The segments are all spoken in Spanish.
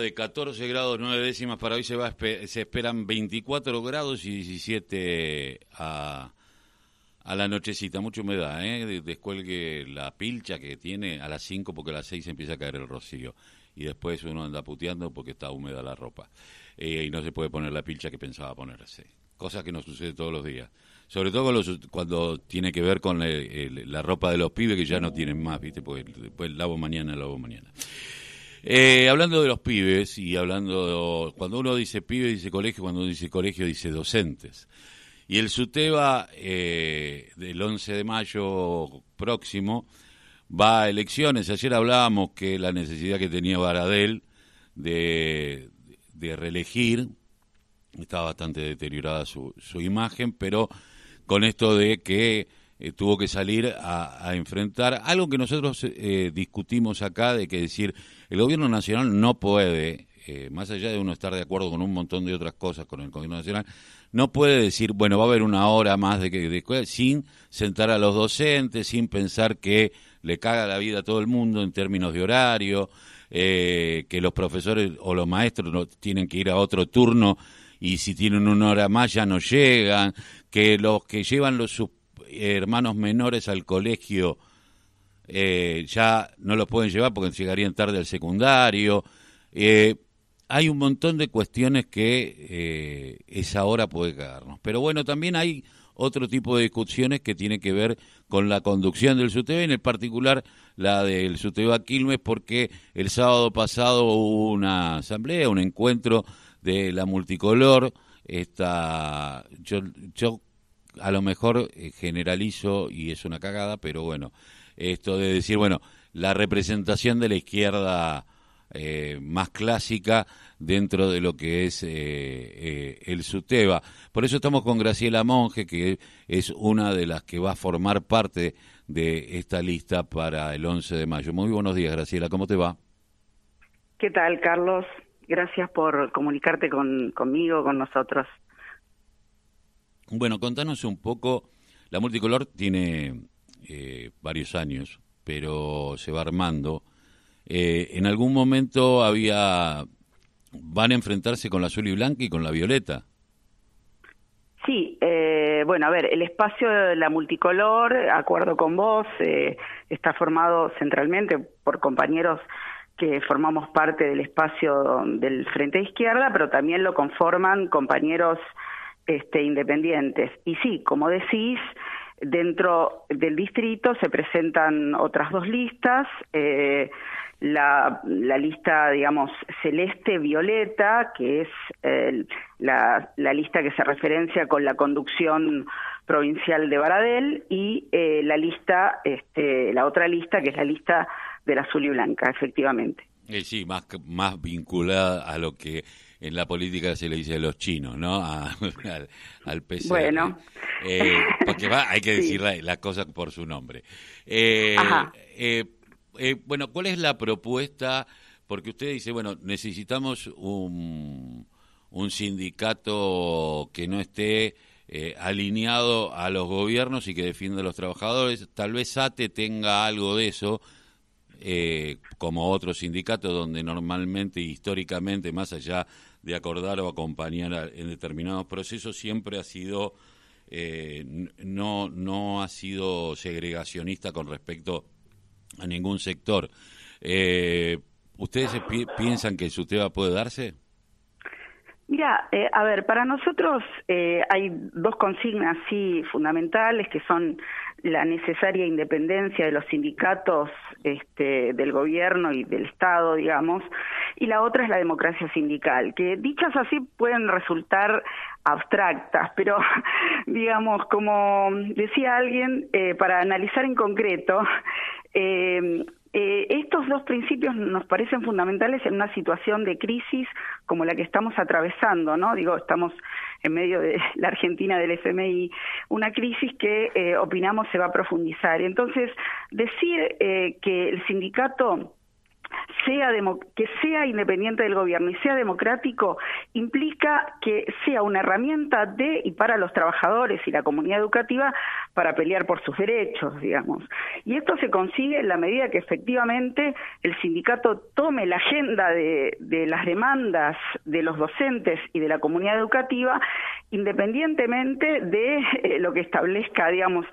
de 14 grados 9 décimas para hoy se va se esperan 24 grados y 17 a, a la nochecita, mucha humedad, ¿eh? descuelgue la pilcha que tiene a las 5 porque a las 6 empieza a caer el rocío y después uno anda puteando porque está húmeda la ropa eh, y no se puede poner la pilcha que pensaba ponerse, cosa que no sucede todos los días. Sobre todo cuando tiene que ver con la ropa de los pibes que ya no tienen más, ¿viste? Porque después lavo mañana, lavo mañana. Eh, hablando de los pibes y hablando, cuando uno dice pibe dice colegio, cuando uno dice colegio dice docentes. Y el SUTEBA eh, del 11 de mayo próximo va a elecciones. Ayer hablábamos que la necesidad que tenía Baradel de, reelegir, estaba bastante deteriorada su, imagen, pero con esto de que eh, tuvo que salir a, enfrentar algo que nosotros eh, discutimos acá, de que decir, el gobierno nacional no puede, eh, más allá de uno estar de acuerdo con un montón de otras cosas con el gobierno nacional, no puede decir, bueno, va a haber una hora más de que de, sin sentar a los docentes, sin pensar que le caga la vida a todo el mundo en términos de horario, que los profesores o los maestros no, tienen que ir a otro turno y si tienen una hora más ya no llegan, que los que llevan los hermanos menores al colegio eh, ya no los pueden llevar porque llegarían tarde al secundario. Eh, hay un montón de cuestiones que eh, esa hora puede cagarnos. Pero bueno, también hay otro tipo de discusiones que tiene que ver con la conducción del SUTEBA, en particular la del SUTEBA Quilmes, porque el sábado pasado hubo una asamblea, un encuentro de la multicolor. Esta, yo, yo a lo mejor eh, generalizo y es una cagada, pero bueno, esto de decir, bueno, la representación de la izquierda eh, más clásica dentro de lo que es eh, el SUTEBA. Por eso estamos con Graciela Monge, que es una de las que va a formar parte de esta lista para el 11 de mayo. Muy buenos días, Graciela, ¿cómo te va? ¿Qué tal, Carlos? Gracias por comunicarte con, conmigo, con nosotros. Bueno, contanos un poco, la multicolor tiene eh, varios años, pero se va armando. Eh, en algún momento había, van a enfrentarse con la azul y blanca y con la violeta. Sí, eh, bueno, a ver, el espacio de la multicolor, acuerdo con vos, está formado centralmente por compañeros que formamos parte del espacio del Frente Izquierda, pero también lo conforman compañeros este, independientes. Y sí, como decís, dentro del distrito se presentan otras dos listas. Eh, la, la, lista, digamos, celeste-violeta, que es la, la, lista que se referencia con la conducción provincial de Baradel, y eh, la lista, este, la otra lista, que es la lista del azul y blanca, efectivamente. Eh, sí, más, más vinculada a lo que en la política se le dice a los chinos, ¿no? al, al Bueno. Eh, porque va, hay que decir las cosas por su nombre. Eh, eh, eh, bueno, ¿cuál es la propuesta? Porque usted dice, bueno, necesitamos un, un sindicato que no esté alineado a los gobiernos y que defienda a los trabajadores. Tal vez ATE tenga algo de eso, eh, como otros sindicatos donde normalmente, históricamente, más allá de acordar o acompañar en determinados procesos, siempre ha sido, eh, no, no ha sido segregacionista con respecto a ningún sector. Eh, ¿Ustedes piensan que su tema puede darse? Mira, eh, a ver, para nosotros eh, hay dos consignas sí fundamentales que son la necesaria independencia de los sindicatos este, del gobierno y del Estado, digamos, y la otra es la democracia sindical, que dichas así pueden resultar abstractas, pero digamos, como decía alguien, eh, para analizar en concreto, eh, eh, estos dos principios nos parecen fundamentales en una situación de crisis como la que estamos atravesando, ¿no? Digo, estamos en medio de la Argentina del FMI, una crisis que eh, opinamos se va a profundizar. Entonces, decir eh, que el sindicato sea que sea independiente del gobierno y sea democrático implica que sea una herramienta de y para los trabajadores y la comunidad educativa para pelear por sus derechos, digamos. Y esto se consigue en la medida que efectivamente el sindicato tome la agenda de, de las demandas de los docentes y de la comunidad educativa independientemente de eh, lo que establezca, digamos,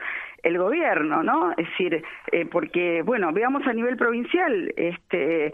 el gobierno, ¿no? Es decir, eh, porque, bueno, veamos a nivel provincial, este,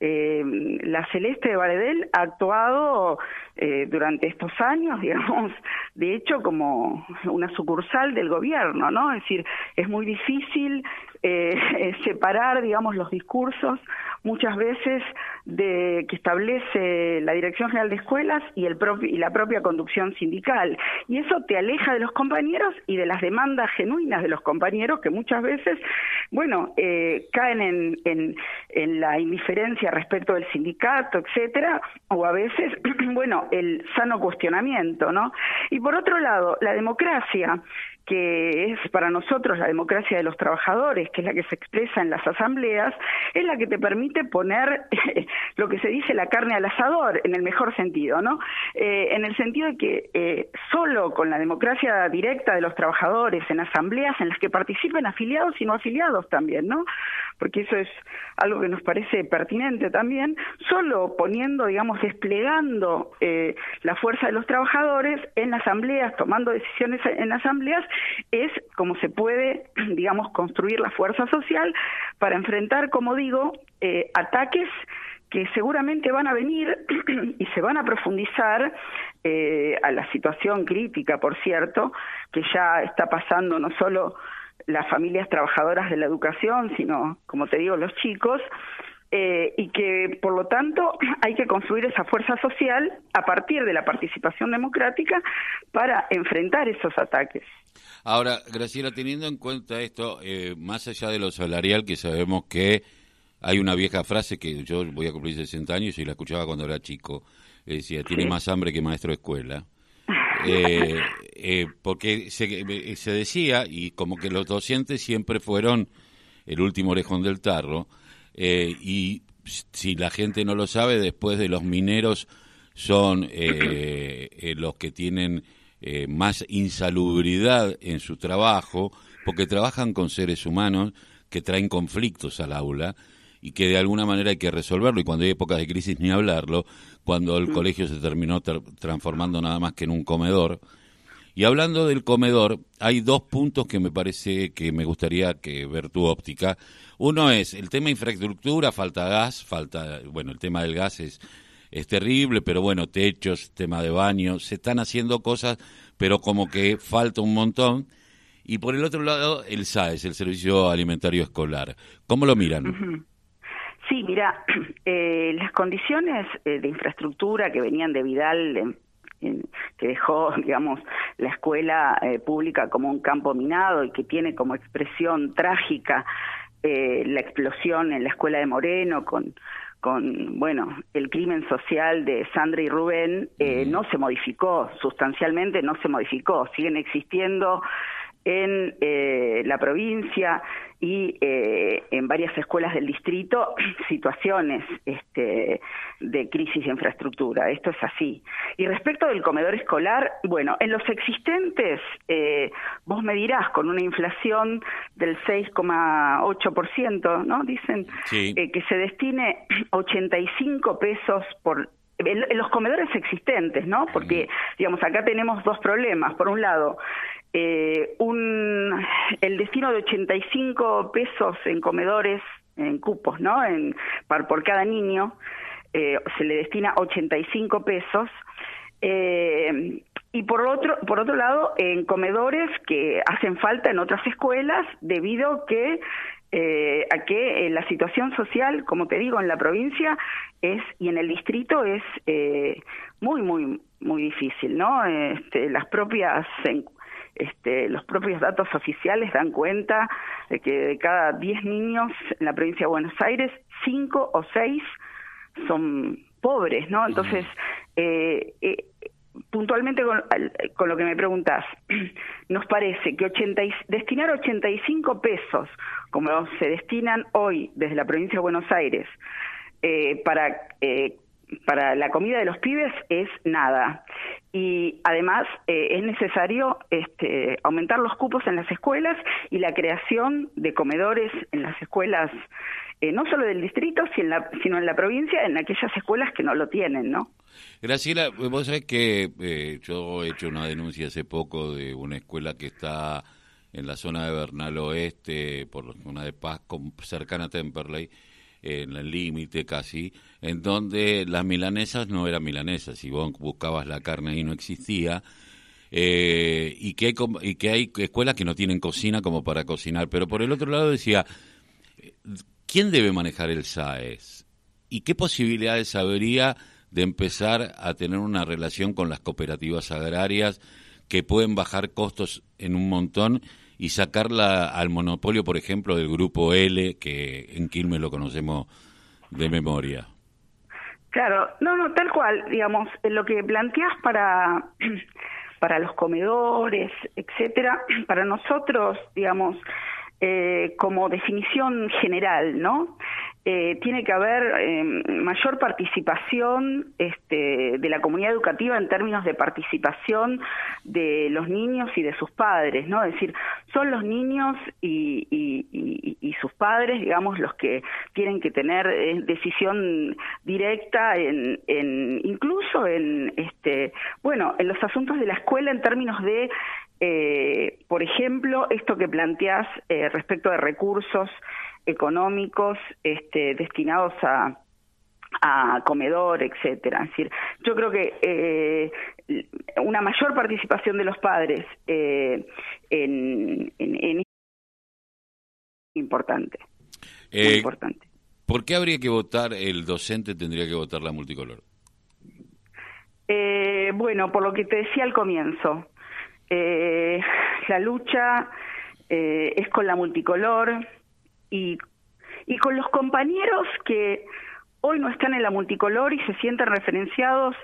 eh, la Celeste de Varedel ha actuado eh, durante estos años, digamos, de hecho como una sucursal del gobierno, ¿no? Es decir, es muy difícil eh, separar, digamos, los discursos muchas veces de que establece la Dirección General de Escuelas y, la propia conducción sindical. Y eso te aleja de los compañeros y de las demandas genuinas de los compañeros que muchas veces, bueno, eh, caen en, en, en la indiferencia respecto del sindicato, etcétera, o a veces, bueno, el sano cuestionamiento, ¿no? Y por otro lado, la democracia que es para nosotros la democracia de los trabajadores, que es la que se expresa en las asambleas, es la que te permite poner lo que se dice la carne al asador, en el mejor sentido, ¿no? Eh, en el sentido de que eh, solo con la democracia directa de los trabajadores, en asambleas en las que participen afiliados y no afiliados también, ¿no? Porque eso es algo que nos parece pertinente también, solo poniendo, digamos, desplegando eh, la fuerza de los trabajadores en asambleas, tomando decisiones en asambleas, es como se puede, digamos, construir la fuerza social para enfrentar, como digo, eh, ataques que seguramente van a venir y se van a profundizar eh, a la situación crítica, por cierto, que ya está pasando no solo las familias trabajadoras de la educación, sino, como te digo, los chicos, eh, y que por lo tanto hay que construir esa fuerza social a partir de la participación democrática para enfrentar esos ataques. Ahora, Graciela, teniendo en cuenta esto, eh, más allá de lo salarial, que sabemos que hay una vieja frase que yo voy a cumplir 60 años y la escuchaba cuando era chico, decía, tiene más hambre que maestro de escuela. Eh, porque se, se decía, y como que los docentes siempre fueron el último orejón del tarro, eh, y si la gente no lo sabe, después de los mineros son eh, eh, los que tienen más insalubridad en su trabajo, porque trabajan con seres humanos que traen conflictos al aula y que de alguna manera hay que resolverlo. Y cuando hay épocas de crisis, ni hablarlo, cuando el mm. colegio se terminó transformando nada más que en un comedor. Y hablando del comedor, hay dos puntos que me parece que me gustaría que ver tu óptica. Uno es el tema infraestructura, falta gas, falta, bueno, el tema del gas es, es terrible, pero bueno, techos, tema de baño, se están haciendo cosas, pero como que falta un montón. Y por el otro lado, el SAES, el Servicio Alimentario Escolar. ¿Cómo lo miran? Sí, mira, eh, las condiciones eh, de infraestructura que venían de Vidal que dejó, digamos, la escuela eh, pública como un campo minado y que tiene como expresión trágica eh, la explosión en la escuela de Moreno con con bueno el crimen social de Sandra y Rubén eh, no se modificó sustancialmente no se modificó siguen existiendo en eh, la provincia y eh, en varias escuelas del distrito situaciones este, de crisis de infraestructura. Esto es así. Y respecto del comedor escolar, bueno, en los existentes, eh, vos me dirás, con una inflación del 6,8%, ¿no? Dicen que se destine 85 pesos por en los comedores existentes, ¿no? Porque, digamos, acá tenemos dos problemas. Por un lado, eh, un, el destino de 85 pesos en comedores, en cupos, ¿no? En, por cada niño, eh, se le destina 85 pesos. Eh, y por otro, por otro lado, en comedores que hacen falta en otras escuelas debido que eh, a que eh, la situación social, como te digo, en la provincia es y en el distrito es eh, muy, muy, muy difícil, ¿no? Este, las propias este, los propios datos oficiales dan cuenta de que de cada 10 niños en la provincia de Buenos Aires, 5 o 6 son pobres, ¿no? Entonces, eh, eh, puntualmente con, lo que me preguntas, nos parece que 80 destinar 85 pesos, como se destinan hoy desde la provincia de Buenos Aires, eh, para eh, para la comida de los pibes es nada. Y además eh, es necesario este, aumentar los cupos en las escuelas y la creación de comedores en las escuelas, eh, no solo del distrito, sino en la provincia, en aquellas escuelas que no lo tienen, ¿no? Graciela, vos sabés que eh, yo he hecho una denuncia hace poco de una escuela que está en la zona de Bernal Oeste, por la zona de Paz, cercana a Temperley, en el límite casi, en donde las milanesas no eran milanesas, si vos buscabas la carne y no existía, eh, y, que hay, y que hay escuelas que no tienen cocina como para cocinar, pero por el otro lado decía, ¿quién debe manejar el SAES? ¿Y qué posibilidades habría de empezar a tener una relación con las cooperativas agrarias que pueden bajar costos en un montón y sacarla al monopolio, por ejemplo, del grupo L, que en Quilmes lo conocemos de memoria. Claro, no, no, tal cual, digamos, lo que planteas para, para los comedores, etcétera, para nosotros, digamos, eh, como definición general, ¿no? Eh, tiene que haber eh, mayor participación este, de la comunidad educativa en términos de participación de los niños y de sus padres, ¿no? Es decir, son los niños y, sus padres, digamos, los que tienen que tener eh, decisión directa en, en, incluso en, este, bueno, en los asuntos de la escuela en términos de por ejemplo, esto que planteás respecto de recursos económicos este, destinados a, a comedor, etcétera. Es decir, yo creo que eh, una mayor participación de los padres eh, en, en, importante. Eh, importante. ¿Por qué habría que votar el docente? Tendría que votar la multicolor. Eh, bueno, por lo que te decía al comienzo, la lucha es con la multicolor y, y con los compañeros que hoy no están en la multicolor y se sienten referenciados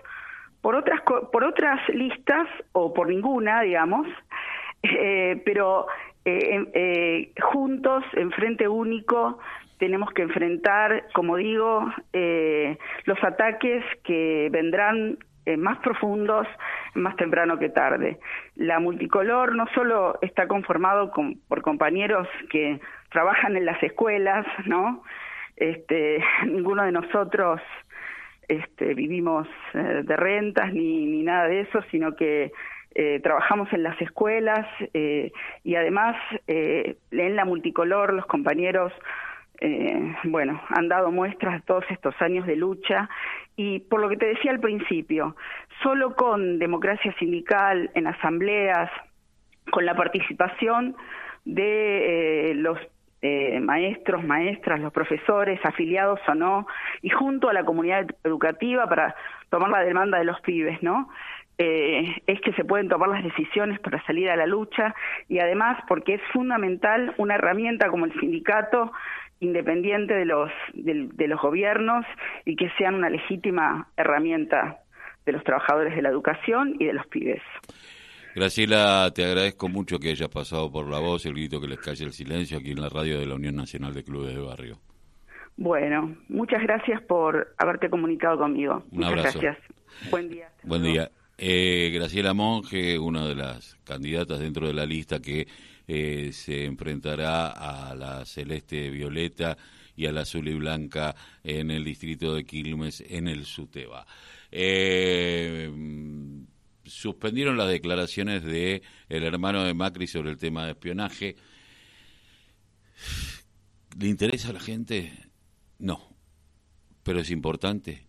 por otras por otras listas o por ninguna digamos eh, pero eh, eh, juntos en frente único tenemos que enfrentar como digo eh, los ataques que vendrán eh, más profundos más temprano que tarde. La multicolor no solo está conformado por compañeros que trabajan en las escuelas, ¿no? Este, ninguno de nosotros este, vivimos eh, de rentas ni, ni nada de eso, sino que eh, trabajamos en las escuelas y además en la multicolor los compañeros eh, bueno, han dado muestras de todos estos años de lucha y por lo que te decía al principio, solo con democracia sindical en asambleas, con la participación de eh, los eh, maestros, maestras, los profesores, afiliados o no, y junto a la comunidad educativa para tomar la demanda de los pibes, ¿no? Eh, es que se pueden tomar las decisiones para salir a la lucha y además porque es fundamental una herramienta como el sindicato independiente de los, de, los gobiernos y que sean una legítima herramienta de los trabajadores de la educación y de los pibes. Graciela, te agradezco mucho que hayas pasado por la voz, el grito que les calle el silencio aquí en la radio de la Unión Nacional de Clubes de Barrio. Bueno, muchas gracias por haberte comunicado conmigo. Un muchas abrazo. gracias. Buen día. Buen día. Eh, Graciela Monge, una de las candidatas dentro de la lista que eh, se enfrentará a la celeste violeta y a la azul y blanca en el distrito de Quilmes, en el Suteba. Eh, suspendieron las declaraciones de el hermano de Macri sobre el tema de espionaje. ¿Le interesa a la gente? No, pero es importante.